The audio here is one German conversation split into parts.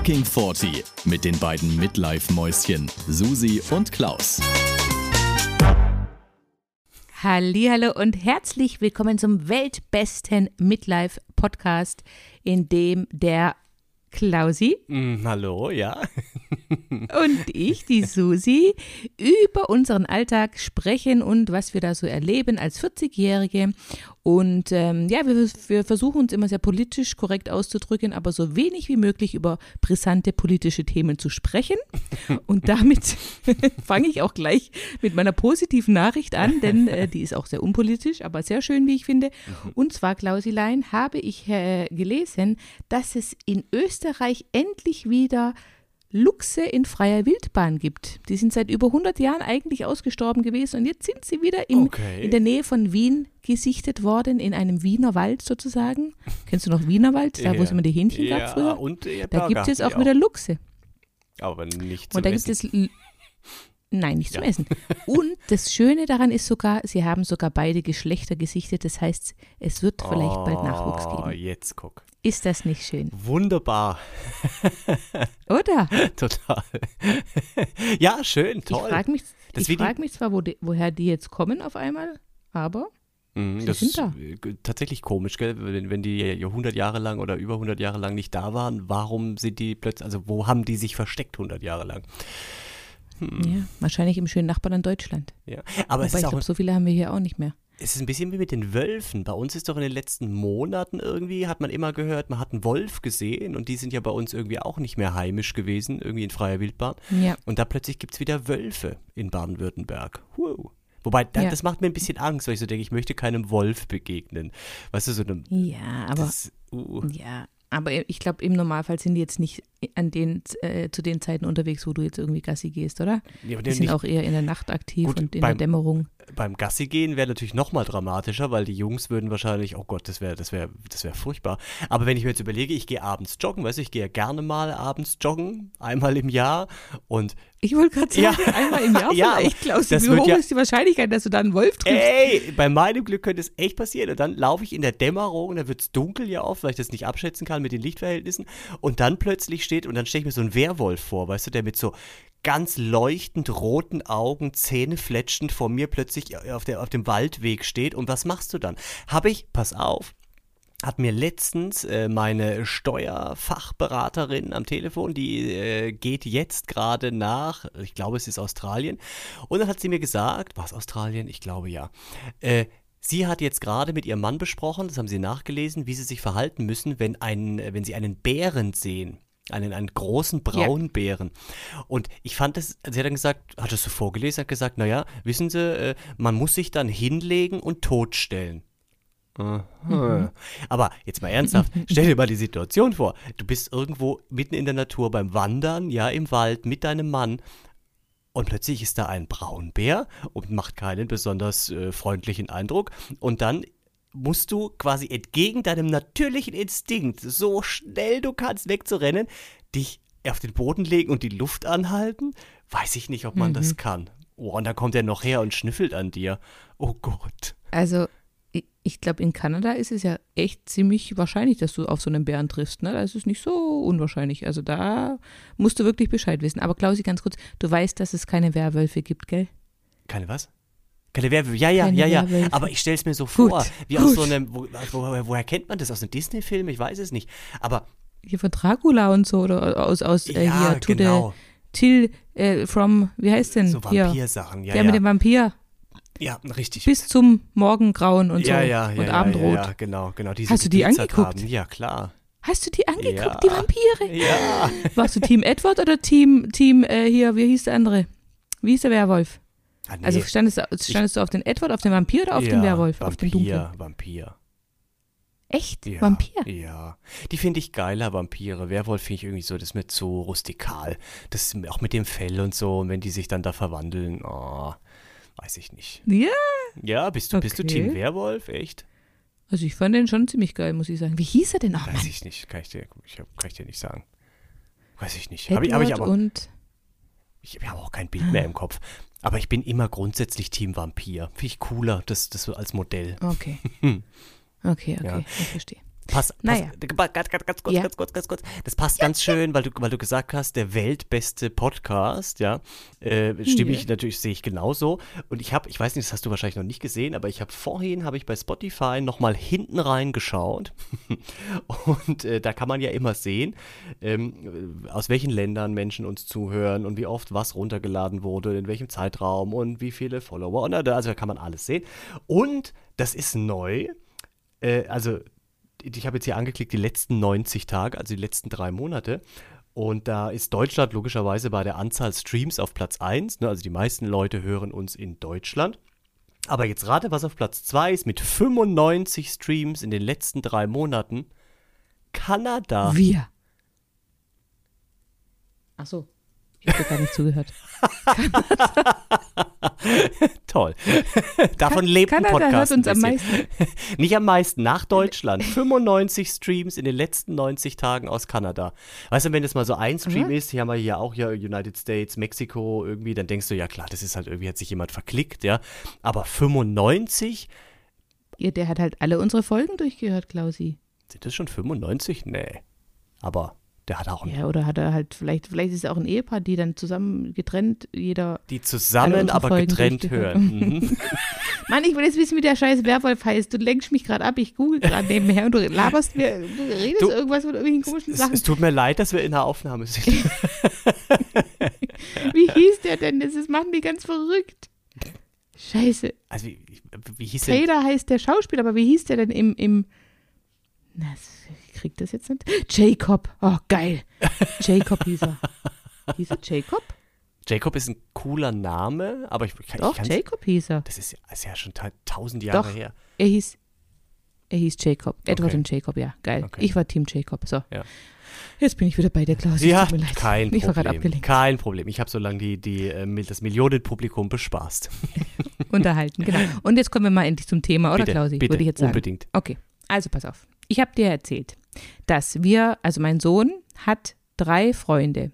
Fucking 40 mit den beiden Midlife-Mäuschen Susi und Klaus. Hallo und herzlich willkommen zum weltbesten Midlife Podcast, in dem der Klausi Mm, hallo, ja. und ich, die Susi, über unseren Alltag sprechen und was wir da so erleben als 40-Jährige. Und ähm, ja, wir, wir versuchen uns immer sehr politisch korrekt auszudrücken, aber so wenig wie möglich über brisante politische Themen zu sprechen. Und damit fange ich auch gleich mit meiner positiven Nachricht an, denn äh, die ist auch sehr unpolitisch, aber sehr schön, wie ich finde. Und zwar, Klausilein, habe ich äh, gelesen, dass es in Österreich endlich wieder Luchse in freier Wildbahn gibt. Die sind seit über 100 Jahren eigentlich ausgestorben gewesen und jetzt sind sie wieder im, Okay. in der Nähe von Wien gesichtet worden, in einem Wiener Wald sozusagen. Kennst du noch Wiener Wald, da wo es immer die Hähnchen ja, gab früher? Und äh, Da gibt es jetzt auch ja, wieder Luchse. Aber nicht zum Und da gibt es. Nein, nicht zum Ja. Essen. Und das Schöne daran ist sogar, sie haben sogar beide Geschlechter gesichtet. Das heißt, es wird vielleicht bald Nachwuchs Oh, geben. jetzt guck. Ist das nicht schön? Wunderbar. Oder? Total. ja, schön, Ich toll. frage mich, ich wie die- frag mich zwar, wo die, woher die jetzt kommen auf einmal, aber Mhm, das sind ist da. äh, tatsächlich komisch, gell? Wenn, wenn die ja 100 Jahre lang oder über 100 Jahre lang nicht da waren, warum sind die plötzlich, also wo haben die sich versteckt 100 Jahre lang? Hm. ja, wahrscheinlich im schönen Nachbarland Deutschland. Ja. Aber es Wobei ist ich glaube, so viele haben wir hier auch nicht mehr. Es ist ein bisschen wie mit den Wölfen. Bei uns ist doch in den letzten Monaten irgendwie, hat man immer gehört, man hat einen Wolf gesehen und die sind ja bei uns irgendwie auch nicht mehr heimisch gewesen, irgendwie in freier Wildbahn. Ja, Und da plötzlich gibt es wieder Wölfe in Baden-Württemberg. Wow. Wobei, da, Ja. das macht mir ein bisschen Angst, weil ich so denke, ich möchte keinem Wolf begegnen. Weißt du, so einem. ja aber Das, uh, Ja, aber ich glaube, im Normalfall sind die jetzt nicht an den, äh, zu den Zeiten unterwegs, wo du jetzt irgendwie Gassi gehst, oder? ja, Die nicht, sind auch eher in der Nacht aktiv Gut, und in beim- der Dämmerung. beim Gassi gehen wäre natürlich noch mal dramatischer, weil die Jungs würden wahrscheinlich, oh Gott, das wäre das wäre das wäre furchtbar. Aber wenn ich mir jetzt überlege, ich gehe abends joggen, weißt du, ich gehe ja gerne mal abends joggen, einmal im Jahr und Ich wollte gerade Ja. sagen, einmal im Jahr Ja, vielleicht, Klaus. das Wie hoch ja- ist die Wahrscheinlichkeit, dass du da einen Wolf triffst? Ey, bei meinem Glück könnte es echt passieren. Und dann laufe ich in der Dämmerung, dann wird es dunkel ja oft, weil ich das nicht abschätzen kann mit den Lichtverhältnissen. Und dann plötzlich steht, und dann stelle ich mir so einen Werwolf vor, weißt du, der mit so ganz leuchtend roten Augen, Zähne fletschend vor mir plötzlich auf, der, auf dem Waldweg steht. Und was machst du dann? Habe ich, pass auf, hat mir letztens äh, meine Steuerfachberaterin am Telefon, die äh, geht jetzt gerade nach, ich glaube es ist Australien, und dann hat sie mir gesagt, war es Australien? Ich glaube ja. Äh, Sie hat jetzt gerade mit ihrem Mann besprochen, das haben sie nachgelesen, wie sie sich verhalten müssen, wenn, ein, wenn sie einen Bären sehen. Einen, einen großen braunen Bären. Und ich fand das, sie hat dann gesagt, hat das so vorgelesen, hat gesagt, naja, wissen Sie, äh, man muss sich dann hinlegen und totstellen. Aha. Aber jetzt mal ernsthaft, stell dir mal die Situation vor. Du bist irgendwo mitten in der Natur beim Wandern, ja, im Wald mit deinem Mann. Und plötzlich ist da ein Braunbär und macht keinen besonders äh, freundlichen Eindruck. Und dann musst du quasi entgegen deinem natürlichen Instinkt, so schnell du kannst wegzurennen, dich auf den Boden legen und die Luft anhalten? Weiß ich nicht, ob man das kann. Oh, und dann kommt er noch her und schnüffelt an dir. Oh Gott. Also, ich, ich glaube, in Kanada ist es ja echt ziemlich wahrscheinlich, dass du auf so einen Bären triffst. Ne? Da ist es nicht so unwahrscheinlich. Also, da musst du wirklich Bescheid wissen. Aber, Klausi, ganz kurz, du weißt, dass es keine Werwölfe gibt, gell? Keine was? Keine. Ja, ja, Keine ja, ja. Aber ich stelle es mir so vor, Gut, wie aus gut. so einem. Wo, wo, woher kennt man das? Aus einem Disney-Film? Ich weiß es nicht. Aber Hier von Dracula und so, oder aus, aus äh, ja, hier, to genau. the Till äh, from, wie heißt denn? So Vampirsachen. Ja, der ja. mit dem Vampir. ja, richtig. Bis zum Morgengrauen und so. ja, ja, ja, und ja, Abendrot. Ja, ja, genau, genau. Die Hast du die geglitzert angeguckt? Haben. Ja, klar. Hast du die angeguckt, Ja. die Vampire? Ja. Warst du Team Edward oder Team, Team äh, hier, wie hieß der andere? Wie hieß der Werwolf? Ah, nee. Also standest, du- standest du auf den Edward, auf den Vampir oder auf ja, den Werwolf? Vampir, Auf den dunklen? Vampir. Echt? Ja, Vampir? Ja. Die finde ich geiler, Vampire. Werwolf finde ich irgendwie so, das ist mir zu rustikal. Das ist auch mit dem Fell und so. Und wenn die sich dann da verwandeln, oh, weiß ich nicht. Ja. Ja, bist du, bist du Okay. Team Werwolf? Echt? Also ich fand den schon ziemlich geil, muss ich sagen. Wie hieß er denn auch, Weiß Mann? ich nicht. Kann ich dir, ich kann ich dir nicht sagen. Weiß ich nicht. Habe ich, hab ich aber. und Ich habe auch kein Bild mehr im Kopf. Aber ich bin immer grundsätzlich Team Vampir. Finde ich cooler, das, das als Modell. Okay. Okay, okay, Ja. ich verstehe. Pass, Naja. pass, ganz, ganz, ganz kurz, Ja. ganz kurz, ganz kurz. Das passt ganz schön, weil du, weil du gesagt hast, der weltbeste Podcast, ja. Äh, stimme ich Ja. natürlich, sehe ich genauso. Und ich habe, ich weiß nicht, das hast du wahrscheinlich noch nicht gesehen, aber ich habe vorhin, habe ich bei Spotify nochmal hinten reingeschaut. Und äh, da kann man ja immer sehen, ähm, aus welchen Ländern Menschen uns zuhören und wie oft was runtergeladen wurde, in welchem Zeitraum und wie viele Follower. Und, da- also da kann man alles sehen. Und das ist neu. Äh, also ich habe jetzt hier angeklickt die letzten 90 Tage, also die letzten drei Monate. Und da ist Deutschland logischerweise bei der Anzahl Streams auf Platz 1. Ne? Also die meisten Leute hören uns in Deutschland. Aber jetzt rate, was auf Platz 2 ist mit 95 Streams in den letzten drei Monaten. Kanada. Wir. Ach so. Ich habe gar nicht zugehört. Toll. Davon lebt ein Kanada Podcast. hört uns ein am meisten. Nicht am meisten, nach Deutschland. 95 Streams in den letzten 90 Tagen aus Kanada. Weißt du, wenn das mal so ein Stream Mhm. ist, hier haben wir hier auch ja United States, Mexiko irgendwie, dann denkst du, ja klar, das ist halt irgendwie, hat sich jemand verklickt, ja. Aber 95? Ja, der hat halt alle unsere Folgen durchgehört, Klausi. Sind das schon 95? Nee. Aber der hat auch Ja, oder hat er halt, vielleicht, vielleicht ist es auch ein Ehepaar, die dann zusammen getrennt, jeder. die zusammen, aber Folgen getrennt hören. Mhm. Mann, ich will jetzt wissen, wie der scheiß Werwolf heißt. Du lenkst mich gerade ab, ich google gerade nebenher und du laberst mir, du redest Du, irgendwas von irgendwelchen komischen es, Sachen. es tut mir leid, dass wir in der Aufnahme sind. Wie hieß der denn? Das ist- machen die ganz verrückt. Scheiße. Also wie, wie hieß denn? Taylor heißt der Schauspieler, aber wie hieß der denn im, im na, ich krieg das jetzt nicht. Jacob. Oh, geil. Jacob hieß er. Hieß er Jacob? Jacob ist ein cooler Name, aber ich, ich, Doch, ich Jacob hieß er. Das ist, ja- ist ja schon ta tausend Jahre Doch. her. Er hieß, er hieß Jacob. Edward Okay. und Jacob, ja, geil. Okay. Ich war Team Jacob. So. Ja. Jetzt bin ich wieder bei der Klaus. Ja, Tut mir leid. kein Ich war gerade Problem. abgelenkt. Kein Problem. Ich habe so lange die, die, äh, das Millionenpublikum bespaßt. Unterhalten, genau. Und jetzt kommen wir mal endlich zum Thema, oder bitte, Klausi? bitte, Würde ich jetzt sagen. unbedingt. Okay, also pass auf. Ich habe dir erzählt, dass wir, also mein Sohn hat drei Freunde.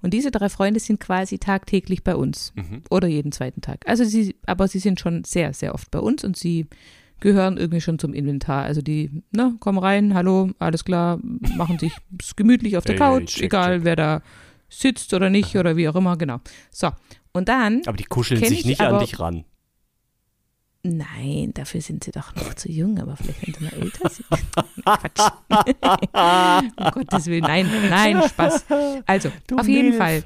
Und diese drei Freunde sind quasi tagtäglich bei uns Mhm. oder jeden zweiten Tag. Also sie, aber sie sind schon sehr, sehr oft bei uns und sie gehören irgendwie schon zum Inventar. Also die, ne, kommen rein, hallo, alles klar, machen sich gemütlich auf der Couch, check, egal check. wer da sitzt oder nicht oder wie auch immer, genau. So, und dann Aber die kuscheln sich ich nicht an aber- dich ran. Nein, dafür sind sie doch noch zu jung, aber vielleicht wenn sie mal älter sind. Quatsch. um Gottes Willen, nein, nein, Spaß. Also, Du auf jeden Milf. Fall.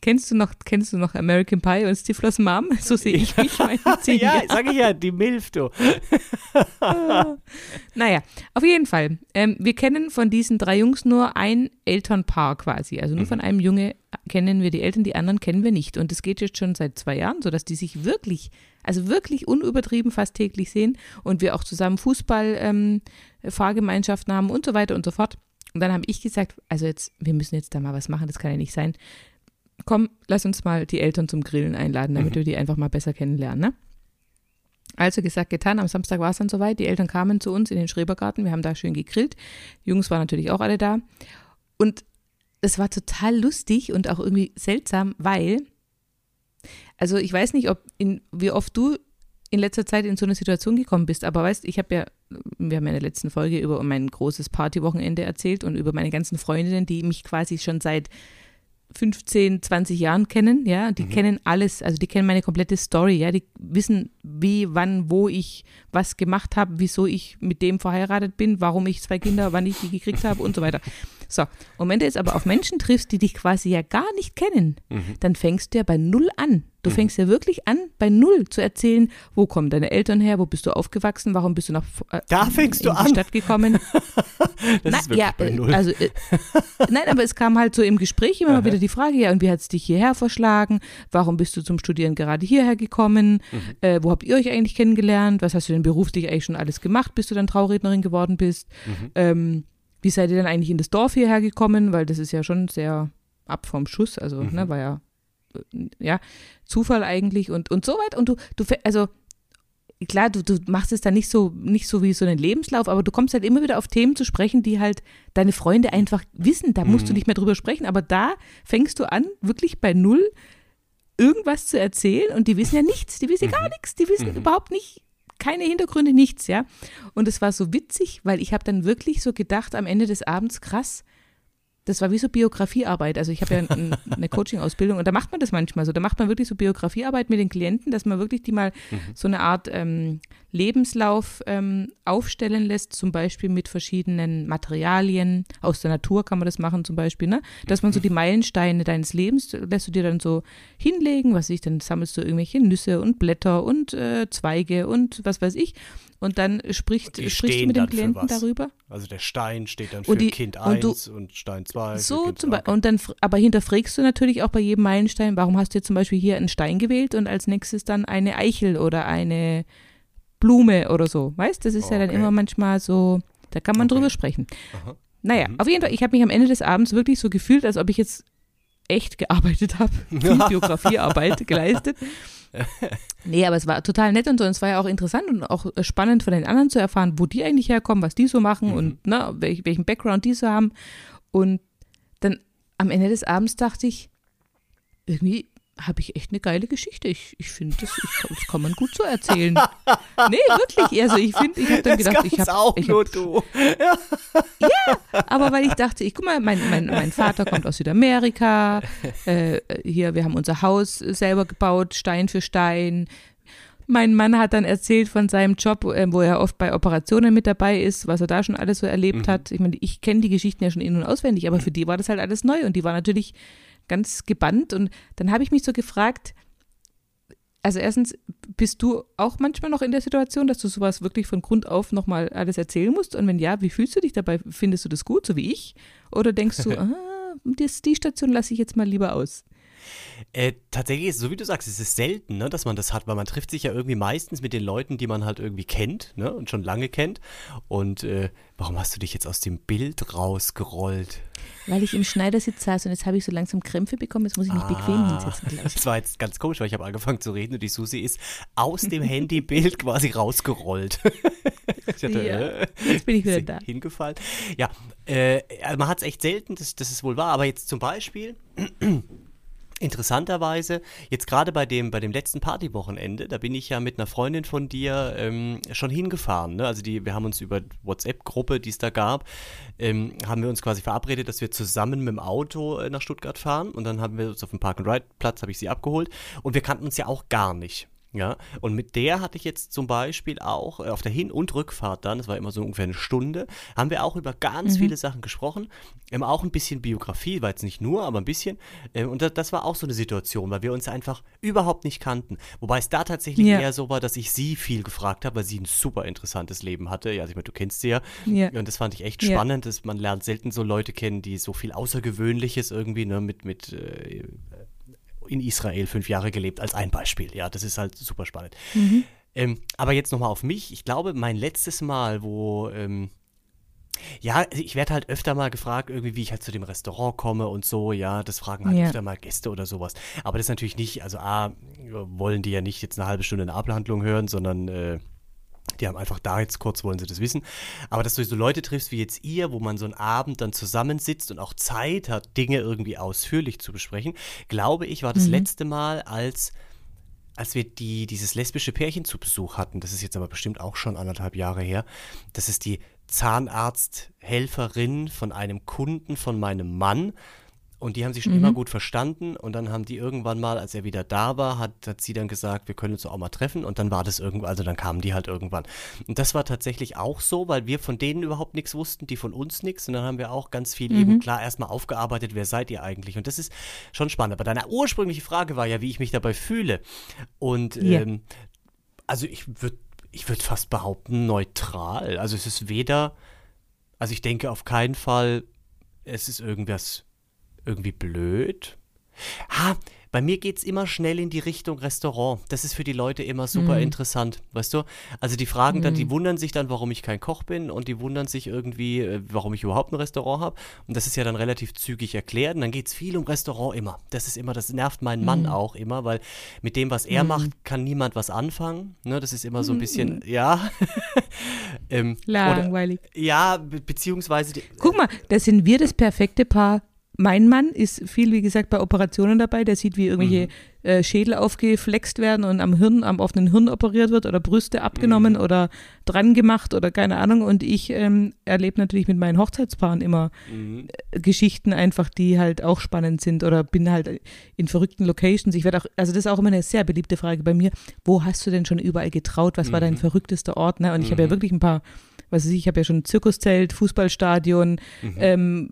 Kennst du noch, kennst du noch American Pie und Stiflers Mom? So sehe ich mich ja, sag ich ja, die Milf, du. Naja, auf jeden Fall. Ähm, wir kennen von diesen drei Jungs nur ein Elternpaar quasi. Also nur von einem Junge kennen wir die Eltern, die anderen kennen wir nicht. Und das geht jetzt schon seit zwei Jahren, sodass die sich wirklich, also wirklich unübertrieben fast täglich sehen und wir auch zusammen Fußball ähm, haben und so weiter und so fort. Und dann habe ich gesagt, also jetzt, wir müssen jetzt da mal was machen, das kann ja nicht sein. Komm, lass uns mal die Eltern zum Grillen einladen, damit wir die einfach mal besser kennenlernen, ne? Also gesagt, getan. Am Samstag war es dann soweit. Die Eltern kamen zu uns in den Schrebergarten. Wir haben da schön gegrillt. Die Jungs waren natürlich auch alle da. Und es war total lustig und auch irgendwie seltsam, weil, also ich weiß nicht, ob in, wie oft du in letzter Zeit in so eine Situation gekommen bist, aber weißt, ich habe ja, wir haben ja in der letzten Folge über mein großes Partywochenende erzählt und über meine ganzen Freundinnen, die mich quasi schon seit 15, 20 Jahren kennen, ja, die kennen alles, also die kennen meine komplette Story, ja, die wissen, wie, wann, wo ich was gemacht habe, wieso ich mit dem verheiratet bin, warum ich zwei Kinder, wann ich die gekriegt habe und so weiter. So, und wenn du jetzt aber auf Menschen triffst, die dich quasi ja gar nicht kennen, dann fängst du ja bei Null an. Du fängst ja wirklich an, bei Null zu erzählen, wo kommen deine Eltern her, wo bist du aufgewachsen, warum bist du nach äh, Da fängst in du die an. Stadt gekommen. Das Na, ist wirklich ja, bei äh, Null. Also, äh, nein, aber es kam halt so im Gespräch immer mal wieder die Frage, ja, und wie hat es dich hierher verschlagen? Warum bist du zum Studieren gerade hierher gekommen? Mhm. Äh, wo habt ihr euch eigentlich kennengelernt? Was hast du denn beruflich eigentlich schon alles gemacht, bis du dann Traurednerin geworden bist? Mhm. Ähm, wie seid ihr dann eigentlich in das Dorf hierher gekommen? Weil das ist ja schon sehr ab vom Schuss, also, Mhm. ne, war ja, ja, Zufall eigentlich und, und so weit. Und du, du, also, klar, du, du machst es dann nicht so, nicht so wie so einen Lebenslauf, aber du kommst halt immer wieder auf Themen zu sprechen, die halt deine Freunde einfach wissen. Da musst du Mhm. nicht mehr drüber sprechen, aber da fängst du an, wirklich bei Null irgendwas zu erzählen und die wissen ja nichts, die wissen ja gar nichts, die wissen überhaupt nicht, keine Hintergründe, nichts, ja. Und es war so witzig, weil ich habe dann wirklich so gedacht am Ende des Abends, krass, das war wie so Biografiearbeit. Also ich habe ja ein, eine Coaching-Ausbildung und da macht man das manchmal so. Da macht man wirklich so Biografiearbeit mit den Klienten, dass man wirklich die mal mhm. so eine Art ähm, Lebenslauf ähm, aufstellen lässt, zum Beispiel mit verschiedenen Materialien. Aus der Natur kann man das machen zum Beispiel, ne? Dass man so die Meilensteine deines Lebens lässt du dir dann so hinlegen, was ich, dann sammelst du irgendwelche Nüsse und Blätter und äh, Zweige und was weiß ich. Und dann spricht, und sprichst du mit dem Klienten darüber. Also der Stein steht dann für und die, Kind 1 und, und, Stein 2. So zum Beispiel. Und dann, aber hinterfragst du natürlich auch bei jedem Meilenstein, warum hast du jetzt zum Beispiel hier einen Stein gewählt und als nächstes dann eine Eichel oder eine Blume oder so. Weißt das ist okay. ja dann immer manchmal so, da kann man okay. drüber sprechen. Aha. Naja, mhm. auf jeden Fall, ich habe mich am Ende des Abends wirklich so gefühlt, als ob ich jetzt echt gearbeitet habe, Biografiearbeit geleistet. Nee, aber es war total nett und so. Und es war ja auch interessant und auch spannend von den anderen zu erfahren, wo die eigentlich herkommen, was die so machen mhm. und ne, welch, welchen Background die so haben. Und dann am Ende des Abends dachte ich, irgendwie habe ich echt eine geile Geschichte. Ich, ich finde, das, das kann man gut so erzählen. nee, wirklich. Also ich finde, ich habe dann gedacht, ich habe auch ich nur hab, du. Ja. ja, aber weil ich dachte, ich guck mal, mein, mein, mein Vater kommt aus Südamerika. Äh, hier, wir haben unser Haus selber gebaut, Stein für Stein. Mein Mann hat dann erzählt von seinem Job, äh, wo er oft bei Operationen mit dabei ist, was er da schon alles so erlebt mhm. hat. Ich meine, ich kenne die Geschichten ja schon in- und auswendig, aber für die war das halt alles neu und die war natürlich ganz gebannt. Und dann habe ich mich so gefragt, also erstens, bist du auch manchmal noch in der Situation, dass du sowas wirklich von Grund auf nochmal alles erzählen musst? Und wenn ja, wie fühlst du dich dabei? Findest du das gut, so wie ich? Oder denkst du, ah, das, die Station lasse ich jetzt mal lieber aus? Äh, tatsächlich so, wie du sagst, es ist selten, ne, dass man das hat, weil man trifft sich ja irgendwie meistens mit den Leuten, die man halt irgendwie kennt ne, und schon lange kennt. Und äh, warum hast du dich jetzt aus dem Bild rausgerollt? Weil ich im Schneidersitz saß und jetzt habe ich so langsam Krämpfe bekommen, jetzt muss ich mich ah, bequem hinsetzen. Gleich. Das war jetzt ganz komisch, weil ich habe angefangen zu reden und die Susi ist aus dem Handybild quasi rausgerollt. hatte, ja, äh, jetzt bin ich wieder da. Hingefallen. Ja, äh, also man hat es echt selten, das, das ist wohl wahr, aber jetzt zum Beispiel Interessanterweise, jetzt gerade bei dem, bei dem letzten Partywochenende, da bin ich ja mit einer Freundin von dir ähm, schon hingefahren. Ne? Also die, wir haben uns über WhatsApp-Gruppe, die es da gab, ähm, haben wir uns quasi verabredet, dass wir zusammen mit dem Auto äh, nach Stuttgart fahren. Und dann haben wir uns auf dem Park-and-Ride-Platz, habe ich sie abgeholt. Und wir kannten uns ja auch gar nicht. Ja, und mit der hatte ich jetzt zum Beispiel auch äh, auf der Hin- und Rückfahrt dann, das war immer so ungefähr eine Stunde, haben wir auch über ganz mhm. viele Sachen gesprochen. Ähm, auch ein bisschen Biografie, war jetzt nicht nur, aber ein bisschen. Ähm, und das, das, war auch so eine Situation, weil wir uns einfach überhaupt nicht kannten. Wobei es da tatsächlich ja. eher so war, dass ich sie viel gefragt habe, weil sie ein super interessantes Leben hatte. Ja, also ich meine, du kennst sie ja. ja. Und das fand ich echt spannend. Dass man lernt selten so Leute kennen, die so viel Außergewöhnliches irgendwie, ne, mit, mit äh, in Israel fünf Jahre gelebt, als ein Beispiel. Ja, das ist halt super spannend. Mhm. Ähm, aber jetzt nochmal auf mich. Ich glaube, mein letztes Mal, wo. Ähm, ja, ich werde halt öfter mal gefragt, irgendwie, wie ich halt zu dem Restaurant komme und so, ja, das fragen halt ja. öfter mal Gäste oder sowas. Aber das ist natürlich nicht, also A, wollen die ja nicht jetzt eine halbe Stunde eine Abhandlung hören, sondern äh, die haben einfach da jetzt kurz, wollen sie das wissen. Aber dass du so Leute triffst wie jetzt ihr, wo man so einen Abend dann zusammensitzt und auch Zeit hat, Dinge irgendwie ausführlich zu besprechen, glaube ich, war das mhm. letzte Mal, als, als wir die, dieses lesbische Pärchen zu Besuch hatten. Das ist jetzt aber bestimmt auch schon anderthalb Jahre her. Das ist die Zahnarzthelferin von einem Kunden von meinem Mann. Und die haben sich schon mhm. immer gut verstanden. Und dann haben die irgendwann mal, als er wieder da war, hat, hat sie dann gesagt, wir können uns auch mal treffen. Und dann war das irgendwann, also dann kamen die halt irgendwann. Und das war tatsächlich auch so, weil wir von denen überhaupt nichts wussten, die von uns nichts. Und dann haben wir auch ganz viel mhm. eben klar erstmal aufgearbeitet, wer seid ihr eigentlich? Und das ist schon spannend. Aber deine ursprüngliche Frage war ja, wie ich mich dabei fühle. Und yeah. ähm, also ich würde ich würd fast behaupten, neutral. Also es ist weder, also ich denke auf keinen Fall, es ist irgendwas irgendwie blöd. Ha, bei mir geht es immer schnell in die Richtung Restaurant. Das ist für die Leute immer super mm. interessant, weißt du? Also die fragen dann, mm. die mhm. wundern sich dann, warum ich kein Koch bin und die wundern sich irgendwie, äh, warum ich überhaupt ein Restaurant habe. Und das ist ja dann relativ zügig erklärt. Und dann geht es viel um Restaurant immer. Das ist immer, das nervt meinen Mann mm. auch immer, weil mit dem, was er macht, kann niemand was anfangen. Ne, das ist immer so ein bisschen, ja. ähm, Langweilig. Oder, ja, be beziehungsweise. Guck mal, das sind wir das perfekte Paar mein Mann ist viel, wie gesagt, bei Operationen dabei. Der sieht, wie irgendwelche Mhm. äh, Schädel aufgeflext werden und am Hirn, am offenen Hirn operiert wird oder Brüste abgenommen Mhm. oder dran gemacht oder keine Ahnung. Und ich ähm, erlebe natürlich mit meinen Hochzeitspaaren immer Mhm. äh, Geschichten einfach, die halt auch spannend sind oder bin halt in verrückten Locations. Ich werde auch, also das ist auch immer eine sehr beliebte Frage bei mir. Wo hast du denn schon überall getraut? Was war dein Mhm. verrücktester Ort? Ne? Und ich habe ja Mhm. wirklich ein paar, was weiß ich, ich habe ja schon ein Zirkuszelt, Fußballstadion, Mhm. ähm,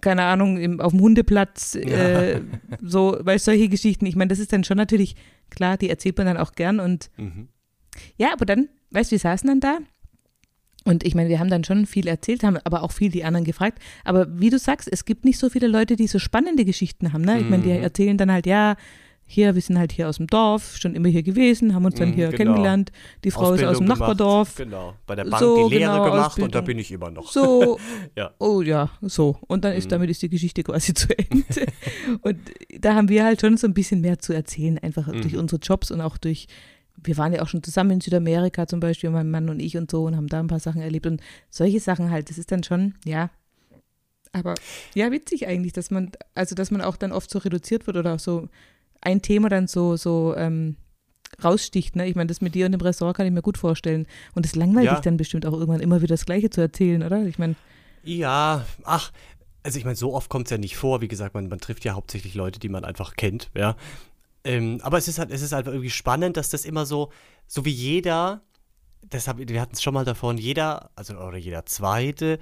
keine Ahnung, im, auf dem Hundeplatz, äh, Ja. so, weißt solche Geschichten. Ich meine, das ist dann schon natürlich, klar, die erzählt man dann auch gern und Mhm. ja, aber dann, weißt du, wir saßen dann da und ich meine, wir haben dann schon viel erzählt, haben aber auch viel die anderen gefragt. Aber wie du sagst, es gibt nicht so viele Leute, die so spannende Geschichten haben. Ne? Ich meine, die Mhm. erzählen dann halt, ja, hier, wir sind halt hier aus dem Dorf, schon immer hier gewesen, haben uns dann Mhm, hier genau. kennengelernt. Die Frau ist aus dem Ausbildung gemacht. Nachbardorf. Genau. Bei der Bank So, die Lehre genau, gemacht und da Ausbildung. bin ich immer noch. So, Ja. oh ja, so. Und dann ist, Mhm. damit ist die Geschichte quasi zu Ende. und da haben wir halt schon so ein bisschen mehr zu erzählen, einfach durch Mhm. unsere Jobs und auch durch, wir waren ja auch schon zusammen in Südamerika zum Beispiel, mein Mann und ich und so und haben da ein paar Sachen erlebt und solche Sachen halt, das ist dann schon, ja. Aber ja, witzig eigentlich, dass man, also dass man auch dann oft so reduziert wird oder so ein Thema dann so, so, ähm, raussticht, ne? Ich meine, das mit dir und dem Restaurant kann ich mir gut vorstellen. Und es langweilt Ja. dich dann bestimmt auch irgendwann immer wieder das Gleiche zu erzählen, oder? Ich meine, Ja, ach, also ich meine, so oft kommt es ja nicht vor. Wie gesagt, man, man trifft ja hauptsächlich Leute, die man einfach kennt, ja. Ähm, aber es ist halt, es ist halt irgendwie spannend, dass das immer so, so wie jeder, das hab, wir hatten es schon mal davon, jeder, also oder jeder zweite,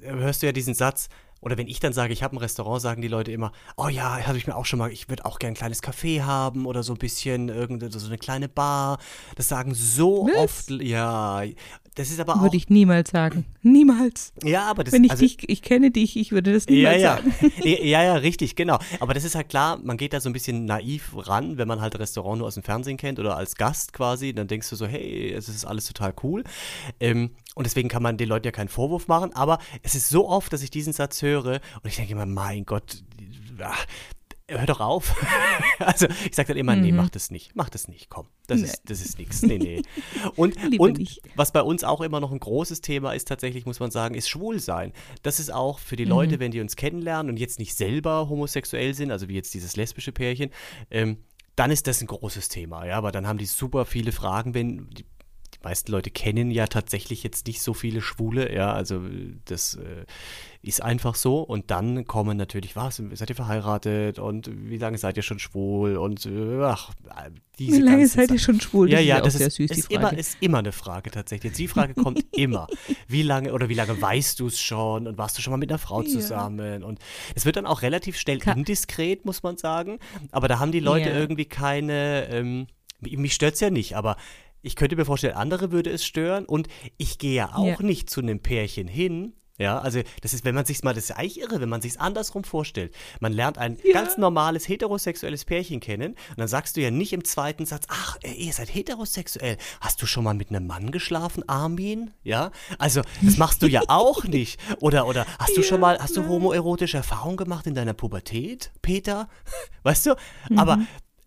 äh, hörst du ja diesen Satz, oder wenn ich dann sage, ich habe ein Restaurant, sagen die Leute immer, oh ja, habe ich mir auch schon mal, ich würde auch gern ein kleines Café haben oder so ein bisschen, irgendeine, so eine kleine Bar. Das sagen so Was? oft, ja. Das ist aber auch, Würde ich niemals sagen. Niemals. ja, aber das Wenn ich also, dich, ich kenne dich, ich würde das ja, niemals ja. sagen. ja, ja, richtig, genau. Aber das ist halt klar, man geht da so ein bisschen naiv ran, wenn man halt Restaurant nur aus dem Fernsehen kennt oder als Gast quasi, dann denkst du so, hey, es ist alles total cool. Ähm, und deswegen kann man den Leuten ja keinen Vorwurf machen, aber es ist so oft, dass ich diesen Satz höre und ich denke immer, mein Gott, ach, hör doch auf. also ich sage dann immer, nee, Mhm. mach das nicht, mach das nicht, komm, das Nee. ist, das ist nix, nee, nee. Und, und nicht. was bei uns auch immer noch ein großes Thema ist, tatsächlich muss man sagen, ist Schwulsein. Das ist auch für Mhm. die Leute, wenn die uns kennenlernen und jetzt nicht selber homosexuell sind, also wie jetzt dieses lesbische Pärchen, ähm, dann ist das ein großes Thema, ja, aber dann haben die super viele Fragen, wenn die meisten Leute kennen ja tatsächlich jetzt nicht so viele Schwule, ja, also das äh, ist einfach so und dann kommen natürlich, was, seid ihr verheiratet und wie lange seid ihr schon schwul und äh, ach, diese Wie lange seid ihr Sachen. schon schwul? Ja, ja, das ist, süß, ist, immer, ist immer eine Frage tatsächlich. Die Frage kommt immer. Wie lange oder wie lange weißt du es schon und warst du schon mal mit einer Frau Ja. zusammen? Und es wird dann auch relativ schnell Ka- indiskret, muss man sagen. Aber da haben die Leute Ja. irgendwie keine, ähm, mich stört es ja nicht, aber ich könnte mir vorstellen, andere würde es stören und ich gehe ja auch Ja. nicht zu einem Pärchen hin. Ja, also das ist, wenn man sich mal, das ist eigentlich irre, wenn man sich andersrum vorstellt. Man lernt ein Ja. ganz normales heterosexuelles Pärchen kennen und dann sagst du ja nicht im zweiten Satz, ach, äh, ihr seid heterosexuell. Hast du schon mal mit einem Mann geschlafen, Armin? Ja, also das machst du ja auch nicht. Oder oder hast du Ja, schon mal, hast du nein. homoerotische Erfahrungen gemacht in deiner Pubertät, Peter? Weißt du? Mhm. Aber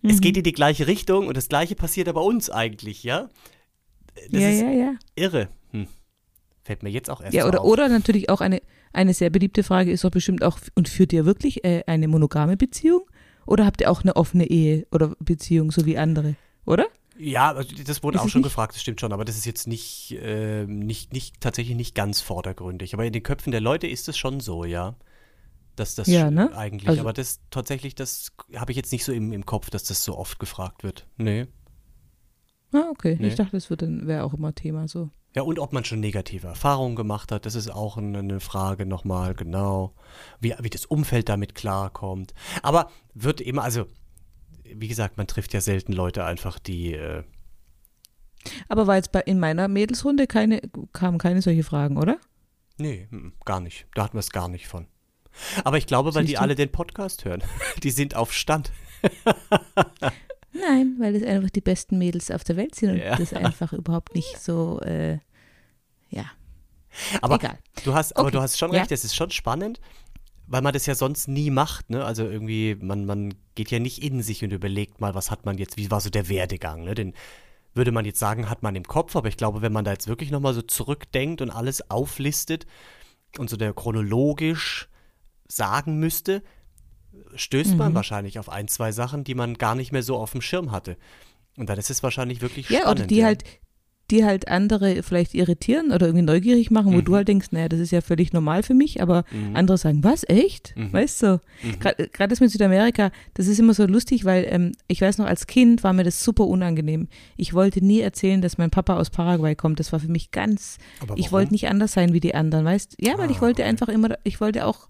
es geht in die gleiche Richtung und das gleiche passiert aber uns eigentlich, ja? Das ja, ist ja, ja. irre. Hm. Fällt mir jetzt auch erst Ja, oder, auf. oder natürlich auch eine, eine sehr beliebte Frage ist doch bestimmt auch, und führt ihr wirklich äh, eine monogame Beziehung? Oder habt ihr auch eine offene Ehe oder Beziehung, so wie andere? Oder? Ja, das wurde Ist auch schon nicht? gefragt, das stimmt schon, aber das ist jetzt nicht, äh, nicht, nicht, tatsächlich nicht ganz vordergründig. Aber in den Köpfen der Leute ist es schon so, ja. Dass das Ja, ne? eigentlich, Also- aber das tatsächlich, das habe ich jetzt nicht so im, im Kopf, dass das so oft gefragt wird. Nee. Ah, okay. Nee. Ich dachte, das wäre auch immer Thema so. Ja, und ob man schon negative Erfahrungen gemacht hat, das ist auch eine, Frage nochmal, genau. Wie, wie das Umfeld damit klarkommt. Aber wird immer, also, wie gesagt, man trifft ja selten Leute einfach, die, äh, Aber war jetzt bei, in meiner Mädelsrunde keine, kamen keine solche Fragen, oder? Nee, mm, gar nicht. Da hatten wir es gar nicht von. Aber ich glaube, weil die alle den Podcast hören. Die sind auf Stand. Nein, weil das einfach die besten Mädels auf der Welt sind und Ja. das einfach überhaupt nicht so, äh, ja, Aber egal. du hast, aber Okay, du hast schon ja. recht, es ist schon spannend, weil man das ja sonst nie macht, ne? Also irgendwie, man, man geht ja nicht in sich und überlegt mal, was hat man jetzt, wie war so der Werdegang, ne? Den würde man jetzt sagen, hat man im Kopf, aber ich glaube, wenn man da jetzt wirklich nochmal so zurückdenkt und alles auflistet und so der chronologisch sagen müsste, stößt man Mhm. wahrscheinlich auf ein, zwei Sachen, die man gar nicht mehr so auf dem Schirm hatte. Und dann ist es wahrscheinlich wirklich Ja, spannend. oder die halt, die halt andere vielleicht irritieren oder irgendwie neugierig machen, wo Mhm. du halt denkst, naja, das ist ja völlig normal für mich, aber Mhm. andere sagen, was, echt? Mhm. Weißt du? Mhm. Gerade das mit Südamerika, das ist immer so lustig, weil ähm, ich weiß noch, als Kind war mir das super unangenehm. Ich wollte nie erzählen, dass mein Papa aus Paraguay kommt. Das war für mich ganz, ich wollte nicht anders sein wie die anderen, weißt Ja, weil ich Ah, wollte okay. einfach immer, ich wollte auch,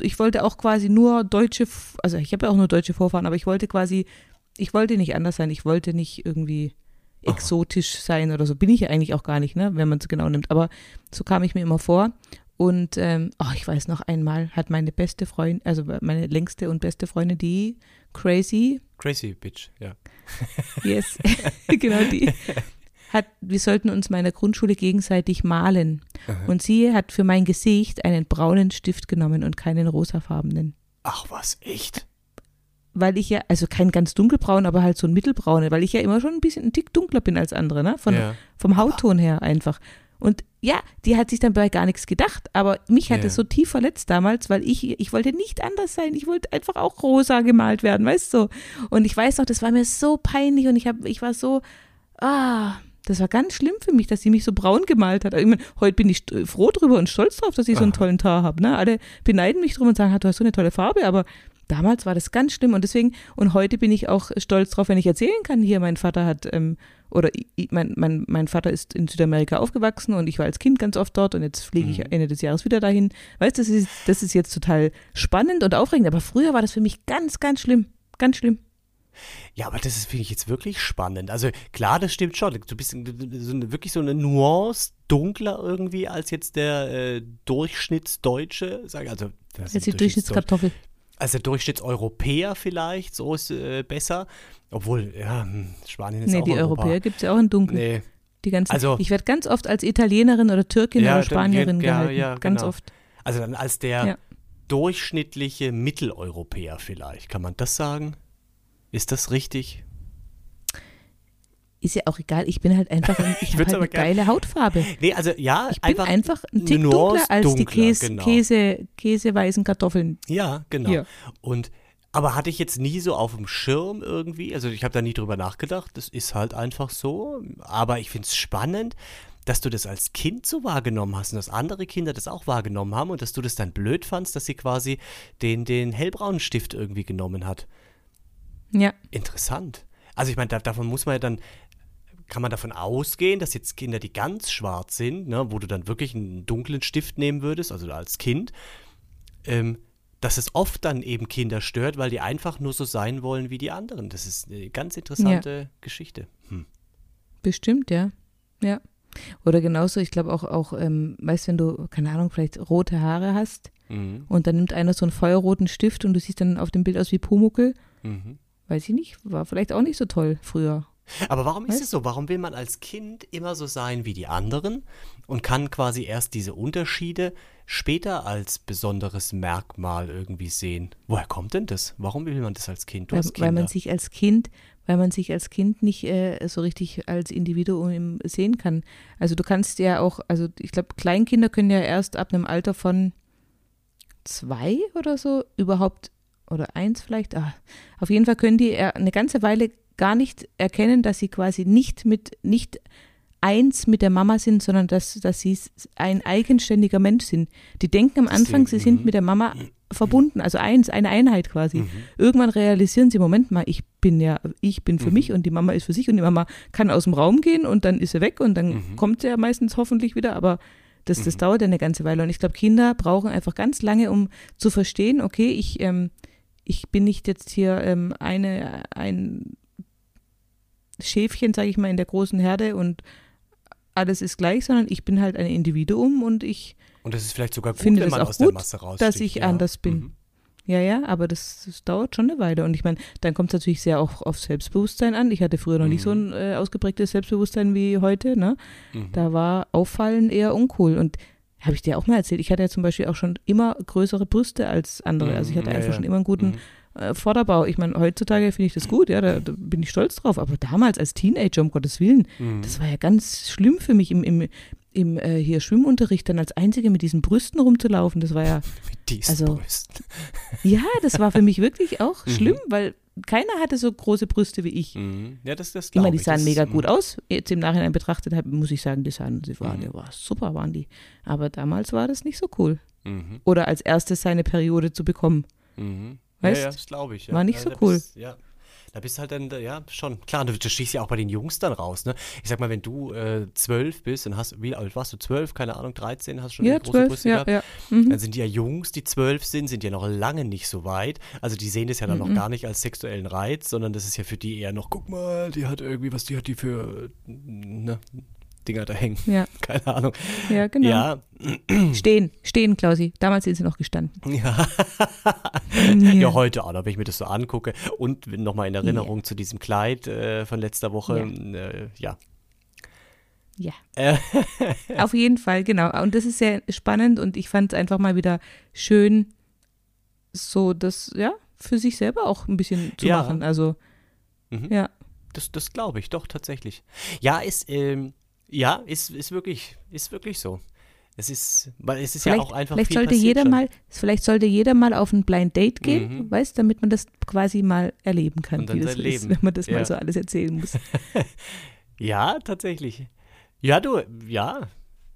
ich wollte auch quasi nur deutsche, also ich habe ja auch nur deutsche Vorfahren, aber ich wollte quasi, ich wollte nicht anders sein. Ich wollte nicht irgendwie exotisch sein oder so. Bin ich ja eigentlich auch gar nicht, ne, wenn man es genau nimmt. Aber so kam ich mir immer vor. Und ähm, oh, ich weiß noch einmal hat meine beste Freundin, also meine längste und beste Freundin, die Crazy, Crazy Bitch, ja. yes, genau die, hat, wir sollten uns meiner Grundschule gegenseitig malen. Und sie hat für mein Gesicht einen braunen Stift genommen und keinen rosafarbenen. Ach was, echt? Weil ich ja, also kein ganz dunkelbraun, aber halt so ein mittelbraune, weil ich ja immer schon ein bisschen ein Tick dunkler bin als andere, ne? Von, ja. vom Hautton her einfach. Und ja, die hat sich dann bei gar nichts gedacht, aber mich hat es so tief verletzt damals, weil ich, ich wollte nicht anders sein. Ich wollte einfach auch rosa gemalt werden, weißt du? Und ich weiß noch, das war mir so peinlich und ich, hab, ich war so, ah, das war ganz schlimm für mich, dass sie mich so braun gemalt hat. Ich meine, heute bin ich st- froh drüber und stolz drauf, dass ich so einen tollen Tar habe. Ne? Alle beneiden mich drum und sagen, "Ah, du hast so eine tolle Farbe, aber damals war das ganz schlimm und deswegen, und heute bin ich auch stolz drauf, wenn ich erzählen kann, hier, mein Vater hat, ähm, oder i- i- mein, mein, mein Vater ist in Südamerika aufgewachsen und ich war als Kind ganz oft dort und jetzt fliege ich Mhm. Ende des Jahres wieder dahin. Weißt du, das ist, das ist jetzt total spannend und aufregend, aber früher war das für mich ganz, ganz schlimm. Ganz schlimm. Ja, aber das finde ich jetzt wirklich spannend. Also klar, das stimmt schon. Du bist so eine, wirklich so eine Nuance dunkler irgendwie als jetzt der äh, Durchschnittsdeutsche. Sag, also, das ist die Durchschnittskartoffel. Also der Durchschnittseuropäer vielleicht, so ist äh, besser. Obwohl, ja, hm, Spanien ist Nee, auch die Europa. Europäer gibt es ja auch in Dunkel. Nee, Die ganzen, Also- ich werde ganz oft als Italienerin oder Türkin Ja, oder Spanierin ja, gehalten. ja, ganz genau. oft. also dann als der durchschnittliche Mitteleuropäer vielleicht. Kann man das sagen? Ist das richtig? Ist ja auch egal, ich bin halt einfach, ein- ich habe würd's halt eine geile Hautfarbe. Nee, also ja, Ich bin einfach, ein Tick dunkler als die dunkler, Käse, genau. Käse, käseweißen Kartoffeln. Ja, genau. Hier. Und aber hatte ich jetzt nie so auf dem Schirm irgendwie, also ich habe da nie drüber nachgedacht, das ist halt einfach so, aber ich finde es spannend, dass du das als Kind so wahrgenommen hast und dass andere Kinder das auch wahrgenommen haben und dass du das dann blöd fandst, dass sie quasi den, den hellbraunen Stift irgendwie genommen hat. Ja, Interessant. Also ich meine, da, davon muss man ja dann, kann man davon ausgehen, dass jetzt Kinder, die ganz schwarz sind, ne, wo du dann wirklich einen dunklen Stift nehmen würdest, also als Kind, ähm, dass es oft dann eben Kinder stört, weil die einfach nur so sein wollen wie die anderen. Das ist eine ganz interessante Geschichte. Hm. bestimmt, ja. Ja. Oder genauso, ich glaube auch, auch ähm, weißt wenn du, keine Ahnung, vielleicht rote Haare hast Mhm. und dann nimmt einer so einen feuerroten Stift und du siehst dann auf dem Bild aus wie Pumuckel, Mhm. Weiß ich nicht, war vielleicht auch nicht so toll früher. Aber warum ist Weißt- es so? Warum will man als Kind immer so sein wie die anderen und kann quasi erst diese Unterschiede später als besonderes Merkmal irgendwie sehen? Woher kommt denn das? Warum will man das als Kind? Weil, weil man sich als Kind, weil man sich als Kind nicht äh, so richtig als Individuum sehen kann. Also du kannst ja auch, also ich glaube, Kleinkinder können ja erst ab einem Alter von zwei oder so überhaupt oder eins vielleicht. Ah, auf jeden Fall können die äh, eine ganze Weile gar nicht erkennen, dass sie quasi nicht mit nicht eins mit der Mama sind, sondern dass, dass sie ein eigenständiger Mensch sind. Die denken am Anfang, sie sind mhm. mit der Mama verbunden, also eins, eine Einheit quasi. Mhm. Irgendwann realisieren sie, Moment mal, ich bin ja, ich bin für Mhm. mich und die Mama ist für sich und die Mama kann aus dem Raum gehen und dann ist sie weg und dann Mhm. kommt sie ja meistens hoffentlich wieder, aber das, das Mhm. dauert ja eine ganze Weile. Und ich glaube, Kinder brauchen einfach ganz lange, um zu verstehen, okay, ich, ähm, ich bin nicht jetzt hier ähm, eine, ein Schäfchen, sage ich mal, in der großen Herde und alles ist gleich, sondern ich bin halt ein Individuum und ich, Und das ist vielleicht sogar gut, finde wenn man auch aus der gut, Masse raussticht. dass ich ja. anders bin. Mhm. ja, ja, aber das, das dauert schon eine Weile. Und ich meine, dann kommt es natürlich sehr auch auf Selbstbewusstsein an. Ich hatte früher noch nicht so ein äh, ausgeprägtes Selbstbewusstsein wie heute, ne? Mhm. Da war Auffallen eher uncool. Und habe ich dir auch mal erzählt, ich hatte ja zum Beispiel auch schon immer größere Brüste als andere. Also ich hatte Mhm, ja, einfach ja. schon immer einen guten Mhm. äh, Vorderbau. Ich meine, heutzutage finde ich das gut, ja, da, da bin ich stolz drauf. Aber damals als Teenager, um Gottes Willen, Mhm. das war ja ganz schlimm für mich im, im, im äh, hier Schwimmunterricht, dann als Einzige mit diesen Brüsten rumzulaufen. Das war ja, Die ist Also, Brüsten. Ja, das war für mich wirklich auch Mhm. schlimm, weil keiner hatte so große Brüste wie ich. Mhm. Ja, das, das Ich meine, die sahen mega mhm. gut aus. Jetzt im Nachhinein betrachtet muss ich sagen, die sahen, sie waren, Mhm. war super, waren die. Aber damals war das nicht so cool. Mhm. Oder als erstes seine Periode zu bekommen. Mhm. Weißt? Ja, ja, das glaube ich. Ja. War nicht ja, so cool. Bist, ja. Da bist halt dann, ja, schon. Klar, du, du schießt ja auch bei den Jungs dann raus, ne? Ich sag mal, wenn du äh, zwölf bist und hast, wie alt warst du? Zwölf, keine Ahnung, 13, hast schon Ja, große zwölf, Brüste ja, gehabt. ja. Mhm. Dann sind die ja Jungs, die zwölf sind, sind ja noch lange nicht so weit. Also die sehen das ja dann Mhm. noch gar nicht als sexuellen Reiz, sondern das ist ja für die eher noch, guck mal, die hat irgendwie, was die hat die für ne, Dinger da hängen. Ja, Keine Ahnung. ja, genau. Ja, Stehen, stehen, Klausi. Damals sind sie noch gestanden. ja. Ja. Ja, heute auch, wenn ich mir das so angucke. Und nochmal in Erinnerung zu diesem Kleid äh, von letzter Woche. Äh, ja. Ja. Äh, Auf jeden Fall, genau. Und das ist sehr spannend und ich fand es einfach mal wieder schön, so das, ja, für sich selber auch ein bisschen zu Ja. machen. Also, Mhm. ja. Das, das glaube ich, doch, tatsächlich. Ja, ist, ähm, ja, ist, ist wirklich, ist wirklich so. Es ist, weil es ist ja Vielleicht, auch einfach vielleicht viel sollte jeder schon. mal, vielleicht sollte jeder mal auf ein Blind Date gehen, Mhm. weißt, damit man das quasi mal erleben kann, wie das ist, wenn man das Ja. mal so alles erzählen muss. Ja, tatsächlich. Ja, du, ja.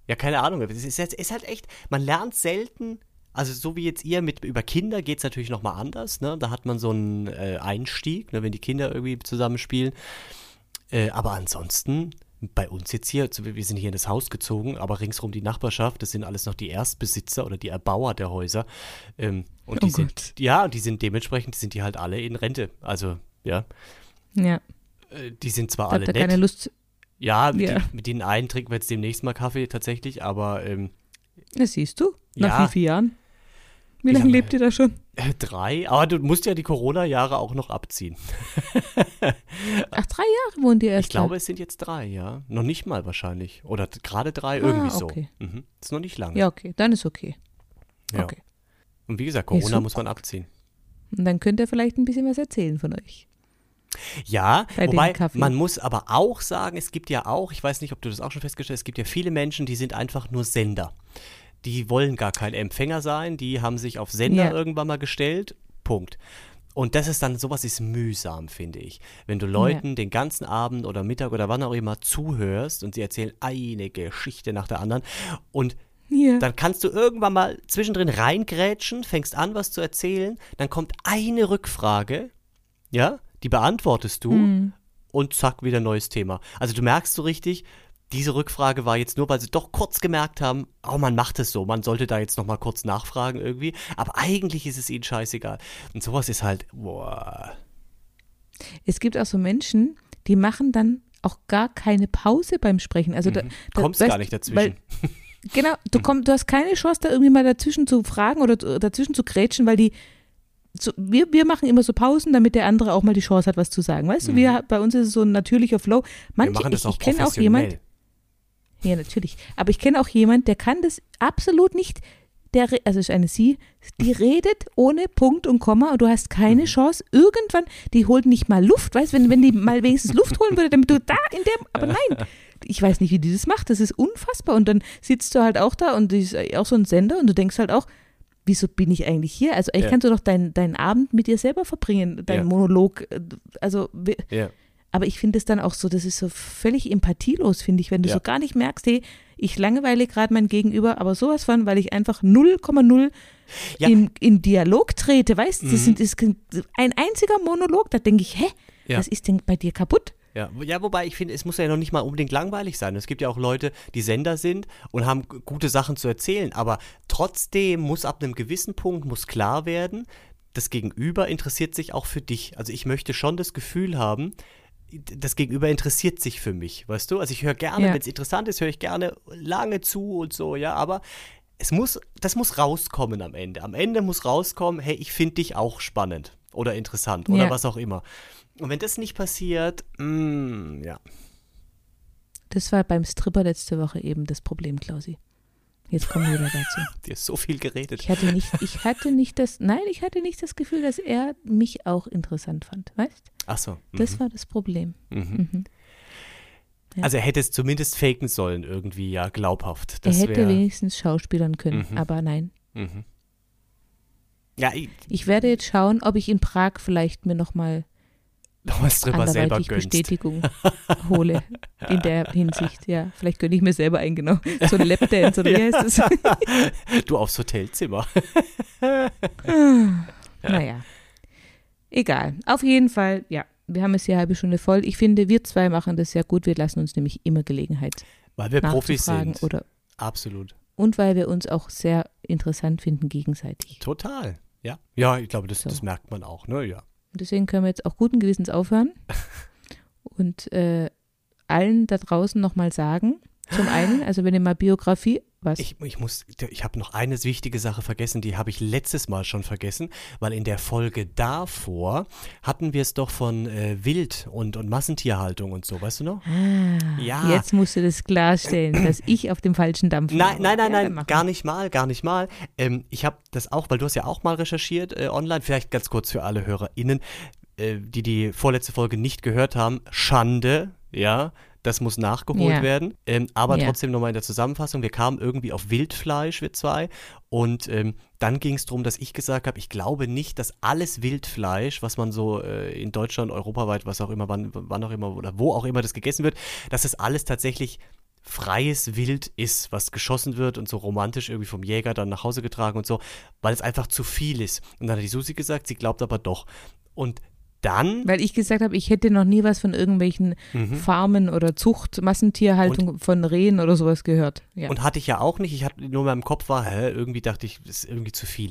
Ja, keine Ahnung. Es ist, jetzt- ist halt echt, man lernt selten, also so wie jetzt ihr mit über Kinder geht es natürlich nochmal anders, ne? Da hat man so einen äh, Einstieg, ne, wenn die Kinder irgendwie zusammenspielen. Äh, aber ansonsten, bei uns jetzt hier, also wir sind hier in das Haus gezogen, aber ringsrum die Nachbarschaft, das sind alles noch die Erstbesitzer oder die Erbauer der Häuser. Ähm, und Oh die sind, Gott. ja, und die sind dementsprechend, sind die halt alle in Rente. Also, ja, Ja, äh, die sind zwar da alle ihr nett. keine Lust. Ja, mit, Ja. Den, mit den einen trinken wir jetzt demnächst mal Kaffee tatsächlich, aber ähm, Das siehst du, nach Ja. wie vielen Jahren. Wie Wie lange lange? lebt ihr da schon? äh, drei. Aber du musst ja die Corona-Jahre auch noch abziehen. Ach, drei Jahre wohnt ihr erst Ich glaube, es sind jetzt drei, ja. Noch nicht mal wahrscheinlich. Oder gerade drei, Ah, irgendwie so. okay. Mhm. Ist noch nicht lange. Ja, okay, dann ist okay. Ja. Okay. Und wie gesagt, Corona muss man abziehen. Und dann könnt ihr vielleicht ein bisschen was erzählen von euch. Ja, Bei wobei man muss aber auch sagen, es gibt ja auch, ich weiß nicht, ob du das auch schon festgestellt hast, es gibt ja viele Menschen, die sind einfach nur Sender. Die wollen gar kein Empfänger sein, die haben sich auf Sender Ja. irgendwann mal gestellt. Punkt. Und das ist dann, sowas ist mühsam, finde ich. Wenn du Leuten den ganzen Abend oder Mittag oder wann auch immer zuhörst und sie erzählen eine Geschichte nach der anderen und Ja. dann kannst du irgendwann mal zwischendrin reingrätschen, fängst an, was zu erzählen, dann kommt eine Rückfrage, ja, die beantwortest du Mhm. und zack, wieder neues Thema. Also du merkst so richtig, diese Rückfrage war jetzt nur, weil sie doch kurz gemerkt haben, oh, man macht es so, man sollte da jetzt nochmal kurz nachfragen irgendwie, aber eigentlich ist es ihnen scheißegal. Und sowas ist halt, boah. Es gibt auch so Menschen, die machen dann auch gar keine Pause beim Sprechen. Also da, da, Mhm. Kommst weißt- gar nicht dazwischen. Weil, genau, du, komm, du hast keine Chance, da irgendwie mal dazwischen zu fragen oder dazwischen zu grätschen, weil die so, wir, wir machen immer so Pausen, damit der andere auch mal die Chance hat, was zu sagen. Weißt du, wir, bei uns ist es so ein natürlicher Flow. Mhm. Manche, ich, auch ich kenne auch jemand, professionell. Ja, natürlich. Aber ich kenne auch jemand, der kann das absolut nicht. Der, also ist eine sie, die redet ohne Punkt und Komma und du hast keine Chance. Irgendwann, die holt nicht mal Luft, weißt wenn, wenn die mal wenigstens Luft holen würde, damit du da in der, aber nein. Ich weiß nicht, wie die das macht. Das ist unfassbar. Und dann sitzt du halt auch da und die ist auch so ein Sender und du denkst halt auch, wieso bin ich eigentlich hier? Also eigentlich Ja. kannst du doch deinen deinen Abend mit dir selber verbringen, deinen Ja. Monolog. äh, Also Ja. Aber ich finde es dann auch so, das ist so völlig empathielos, finde ich, wenn du Ja. so gar nicht merkst, hey, ich langeweile gerade mein Gegenüber, aber sowas von, weil ich einfach 0,0 Ja. in, in Dialog trete, weißt du, Mhm. das, sind, das ist ein einziger Monolog, da denke ich, hä, Ja. was ist denn bei dir kaputt? Ja, ja, wobei ich finde, es muss ja noch nicht mal unbedingt langweilig sein. Es gibt ja auch Leute, die Sender sind und haben gute Sachen zu erzählen, aber trotzdem muss ab einem gewissen Punkt muss klar werden, das Gegenüber interessiert sich auch für dich. Also ich möchte schon das Gefühl haben, das Gegenüber interessiert sich für mich, weißt du? Also ich höre gerne, Ja. wenn es interessant ist, höre ich gerne lange zu und so, ja, aber es muss, das muss rauskommen am Ende. Am Ende muss rauskommen, hey, ich finde dich auch spannend oder interessant oder Ja. was auch immer. Und wenn das nicht passiert, mm, ja. Das war beim Stripper letzte Woche eben das Problem, Klausi. Jetzt kommen wir wieder dazu. Dir ist so viel geredet. Ich hatte nicht, ich hatte nicht das, nein, ich hatte nicht das Gefühl, dass er mich auch interessant fand, weißt? Ach so. Das mhm, war das Problem. mhm. Mhm. Ja. Also er hätte es zumindest faken sollen, irgendwie, ja, glaubhaft. Er Das hätte wär, wenigstens schauspielern können, Mhm. aber nein. Mhm. Ja, ich, Ich werde jetzt schauen, ob ich in Prag vielleicht mir nochmal was drüber selber gönnst. Bestätigung hole in der Hinsicht. Ja, vielleicht gönne ich mir selber ein, genau. So ein Lapdance oder wie heißt das? Du aufs Hotelzimmer. Naja, egal. Auf jeden Fall, ja, wir haben es hier eine halbe Stunde voll. Ich finde, wir zwei machen das sehr gut. Wir lassen uns nämlich immer Gelegenheit Weil wir Profis sind. oder Absolut. und weil wir uns auch sehr interessant finden gegenseitig. Total. Ja. Ja, ich glaube, das, So. das merkt man auch, ne? Ja. Und deswegen können wir jetzt auch guten Gewissens aufhören und äh, allen da draußen nochmal sagen, zum einen, also wenn ihr mal Biografie, was? Ich, ich muss, ich habe noch eine wichtige Sache vergessen, die habe ich letztes Mal schon vergessen, weil in der Folge davor hatten wir es doch von äh, Wild und, und Massentierhaltung und so, weißt du noch? ah, Ja. Jetzt musst du das klarstellen, dass ich auf dem falschen Dampf Nein, fahre. nein, nein, Ja, nein, gar nicht mal, gar nicht mal. Ähm, ich habe das auch, weil du hast ja auch mal recherchiert äh, online, vielleicht ganz kurz für alle HörerInnen, äh, die die vorletzte Folge nicht gehört haben. Schande, ja, das muss nachgeholt Ja. werden. Ähm, aber Ja. trotzdem nochmal in der Zusammenfassung, wir kamen irgendwie auf Wildfleisch, wir zwei. Und ähm, dann ging es darum, dass ich gesagt habe, ich glaube nicht, dass alles Wildfleisch, was man so äh, in Deutschland, europaweit, was auch immer, wann, wann auch immer oder wo auch immer das gegessen wird, dass das alles tatsächlich freies Wild ist, was geschossen wird und so romantisch irgendwie vom Jäger dann nach Hause getragen und so, weil es einfach zu viel ist. Und dann hat die Susi gesagt, sie glaubt aber doch. Und dann, Weil ich gesagt habe, ich hätte noch nie was von irgendwelchen Mhm. Farmen oder Zucht, Massentierhaltung von Rehen oder sowas gehört. Ja. und hatte ich ja auch nicht, ich hatte nur in meinem Kopf war, hä, irgendwie dachte ich, das ist irgendwie zu viel.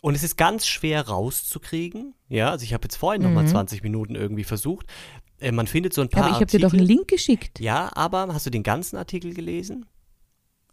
Und es ist ganz schwer rauszukriegen. Ja, also ich habe jetzt vorhin nochmal 20 Minuten irgendwie versucht. Äh, man findet so ein paar aber ich habe dir doch einen. Link geschickt. Ja, aber hast du den ganzen Artikel gelesen?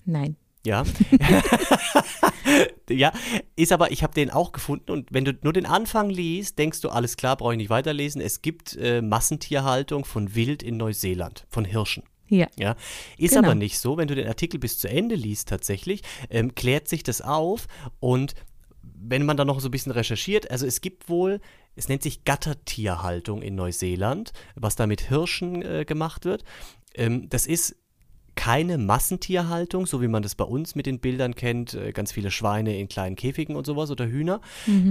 Nein. Ja. ja, ist aber, ich habe den auch gefunden und wenn du nur den Anfang liest, denkst du, alles klar, brauche ich nicht weiterlesen. Es gibt äh, Massentierhaltung von Wild in Neuseeland, von Hirschen. Ja. Ja, ist Genau. aber nicht so. Wenn du den Artikel bis zu Ende liest, tatsächlich, ähm, klärt sich das auf und wenn man dann noch so ein bisschen recherchiert, also es gibt wohl, es nennt sich Gattertierhaltung in Neuseeland, was da mit Hirschen äh, gemacht wird. Ähm, das ist keine Massentierhaltung, so wie man das bei uns mit den Bildern kennt, äh, ganz viele Schweine in kleinen Käfigen und sowas oder Hühner,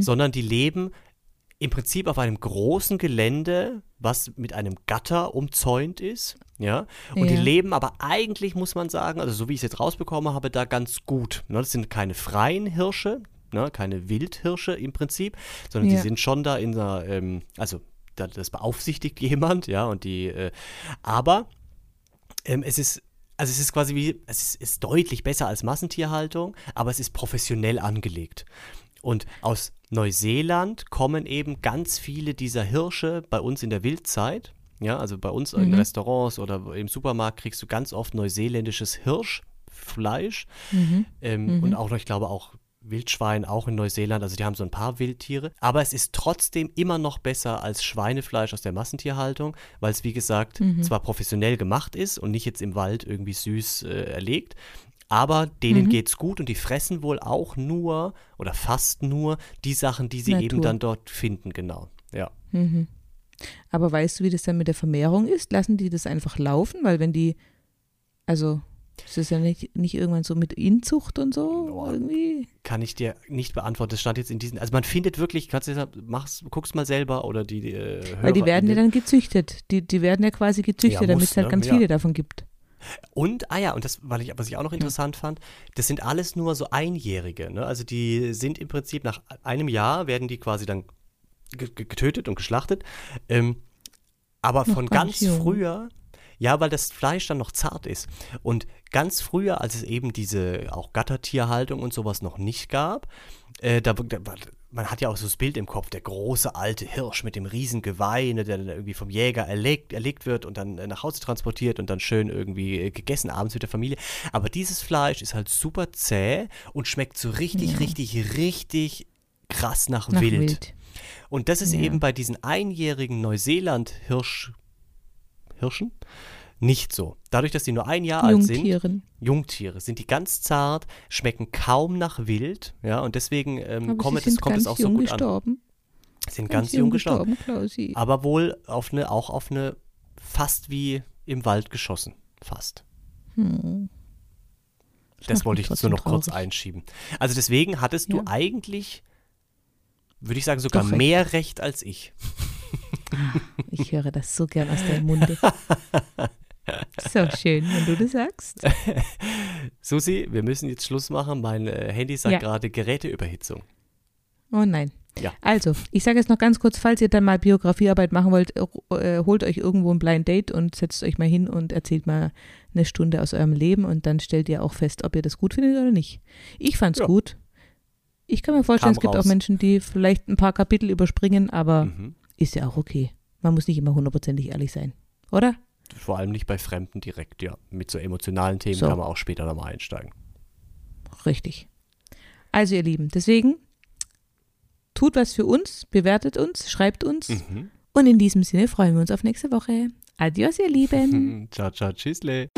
sondern die leben im Prinzip auf einem großen Gelände, was mit einem Gatter umzäunt ist, ja. Und die Ja. leben aber eigentlich, muss man sagen, also so wie ich es jetzt rausbekommen habe, da ganz gut. Ne? Das sind keine freien Hirsche, ne? keine Wildhirsche im Prinzip, sondern Ja. die sind schon da in einer, ähm, also da, das beaufsichtigt jemand, ja, und die, äh, aber ähm, es ist also es ist quasi wie, es ist, deutlich besser als Massentierhaltung, aber es ist professionell angelegt. Und aus Neuseeland kommen eben ganz viele dieser Hirsche bei uns in der Wildzeit. Ja, also bei uns in Restaurants oder im Supermarkt kriegst du ganz oft neuseeländisches Hirschfleisch. Ähm, Und auch noch, ich glaube, auch Wildschwein, auch in Neuseeland. Also die haben so ein paar Wildtiere. Aber es ist trotzdem immer noch besser als Schweinefleisch aus der Massentierhaltung, weil es, wie gesagt, zwar professionell gemacht ist und nicht jetzt im Wald irgendwie süß äh, erlegt. Aber denen Mhm. geht's gut und die fressen wohl auch nur oder fast nur die Sachen, die sie eben Natur. dann dort finden, genau. Ja. Aber weißt du, wie das dann mit der Vermehrung ist? Lassen die das einfach laufen? Weil wenn die, also, ist das ja nicht, nicht irgendwann so mit Inzucht und so Boah. irgendwie? Kann ich dir nicht beantworten. Das stand jetzt in diesen. Also man findet wirklich, kannst du mach's, guck's mal selber oder die. Äh, Weil die werden ja dann gezüchtet. Die, die werden ja quasi gezüchtet, Ja, damit es halt ne? ganz Ja. viele davon gibt. Und, ah ja, und das, weil ich, was ich auch noch interessant fand, das sind alles nur so Einjährige. Ne? Also die sind im Prinzip nach einem Jahr werden die quasi dann ge- ge- getötet und geschlachtet. Ähm, aber Noch von ganz ganz jung. früher, ja, weil das Fleisch dann noch zart ist. Und ganz früher, als es eben diese auch Gattertierhaltung und sowas noch nicht gab, äh, da, da, man hat ja auch so das Bild im Kopf, der große alte Hirsch mit dem riesen Geweih, ne, der dann irgendwie vom Jäger erlegt, erlegt wird und dann äh, nach Hause transportiert und dann schön irgendwie äh, gegessen abends mit der Familie. Aber dieses Fleisch ist halt super zäh und schmeckt so richtig, richtig, richtig krass nach, Nach Wild. wild. Und das ist Ja. eben bei diesen einjährigen Neuseeland-Hirsch, Hirschen nicht so. Dadurch, dass die nur ein Jahr alt sind. Jungtiere, sind die ganz zart, schmecken kaum nach Wild, ja, und deswegen ähm, kommt, es, kommt es ganz auch so jung gut an. gestorben. Sind ganz, jung gestorben. Klausi. Aber wohl auf eine, auch auf eine, fast wie im Wald geschossen. Fast. Hm. Das macht wollte ich jetzt nur noch kurz traurig. einschieben. Also deswegen hattest du Ja. eigentlich würde ich sagen, sogar Doch mehr Recht als ich. Ich höre das so gern aus deinem Munde. So schön, wenn du das sagst. Susi, wir müssen jetzt Schluss machen. Mein äh, Handy sagt Ja. gerade Geräteüberhitzung. Oh nein. Ja. Also, ich sage jetzt noch ganz kurz, falls ihr dann mal Biografiearbeit machen wollt, äh, holt euch irgendwo ein Blind Date und setzt euch mal hin und erzählt mal eine Stunde aus eurem Leben und dann stellt ihr auch fest, ob ihr das gut findet oder nicht. Ich fand's Ja. gut. Ich kann mir vorstellen, Kam es gibt raus. auch Menschen, die vielleicht ein paar Kapitel überspringen, aber Mhm. Ist ja auch okay. Man muss nicht immer hundertprozentig ehrlich sein, oder? Vor allem nicht bei Fremden direkt, ja. Mit so emotionalen Themen So. kann man auch später nochmal einsteigen. Richtig. Also ihr Lieben, deswegen tut was für uns, bewertet uns, schreibt uns Mhm. und in diesem Sinne freuen wir uns auf nächste Woche. Adios, ihr Lieben. Ciao, ciao, tschüssle.